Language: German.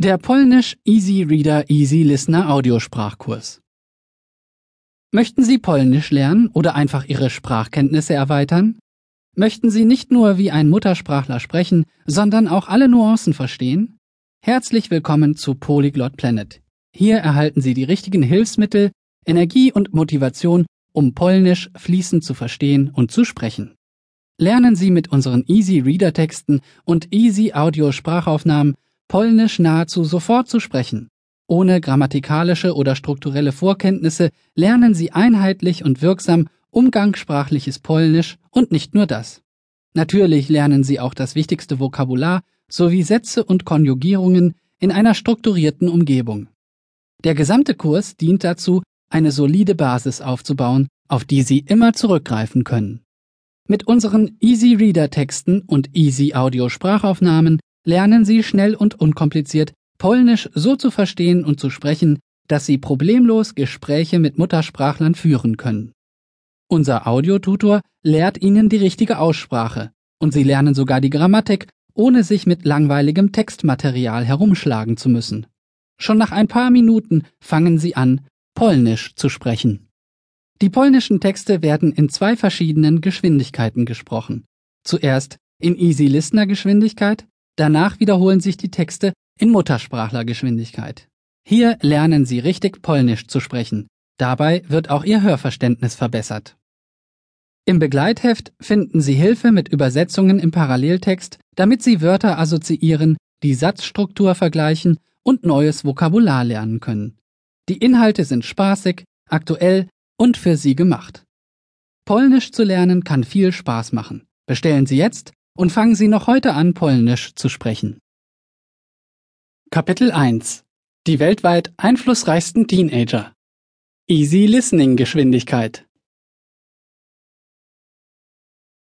Der Polnisch Easy Reader Easy Listener Audiosprachkurs. Möchten Sie Polnisch lernen oder einfach Ihre Sprachkenntnisse erweitern? Möchten Sie nicht nur wie ein Muttersprachler sprechen, sondern auch alle Nuancen verstehen? Herzlich willkommen zu Polyglot Planet. Hier erhalten Sie die richtigen Hilfsmittel, Energie und Motivation, um Polnisch fließend zu verstehen und zu sprechen. Lernen Sie mit unseren Easy Reader Texten und Easy Audio Sprachaufnahmen Polnisch nahezu sofort zu sprechen. Ohne grammatikalische oder strukturelle Vorkenntnisse lernen Sie einheitlich und wirksam umgangssprachliches Polnisch und nicht nur das. Natürlich lernen Sie auch das wichtigste Vokabular sowie Sätze und Konjugierungen in einer strukturierten Umgebung. Der gesamte Kurs dient dazu, eine solide Basis aufzubauen, auf die Sie immer zurückgreifen können. Mit unseren Easy Reader Texten und Easy Audio Sprachaufnahmen lernen Sie schnell und unkompliziert Polnisch so zu verstehen und zu sprechen, dass Sie problemlos Gespräche mit Muttersprachlern führen können. Unser Audiotutor lehrt Ihnen die richtige Aussprache und Sie lernen sogar die Grammatik, ohne sich mit langweiligem Textmaterial herumschlagen zu müssen. Schon nach ein paar Minuten fangen Sie an, Polnisch zu sprechen. Die polnischen Texte werden in zwei verschiedenen Geschwindigkeiten gesprochen. Zuerst in Easy Listener Geschwindigkeit Danach wiederholen sich die Texte in Muttersprachlergeschwindigkeit. Hier lernen Sie richtig Polnisch zu sprechen. Dabei wird auch Ihr Hörverständnis verbessert. Im Begleitheft finden Sie Hilfe mit Übersetzungen im Paralleltext, damit Sie Wörter assoziieren, die Satzstruktur vergleichen und neues Vokabular lernen können. Die Inhalte sind spaßig, aktuell und für Sie gemacht. Polnisch zu lernen kann viel Spaß machen. Bestellen Sie jetzt und fangen Sie noch heute an, Polnisch zu sprechen. Kapitel 1 Die weltweit einflussreichsten Teenager. Easy Listening Geschwindigkeit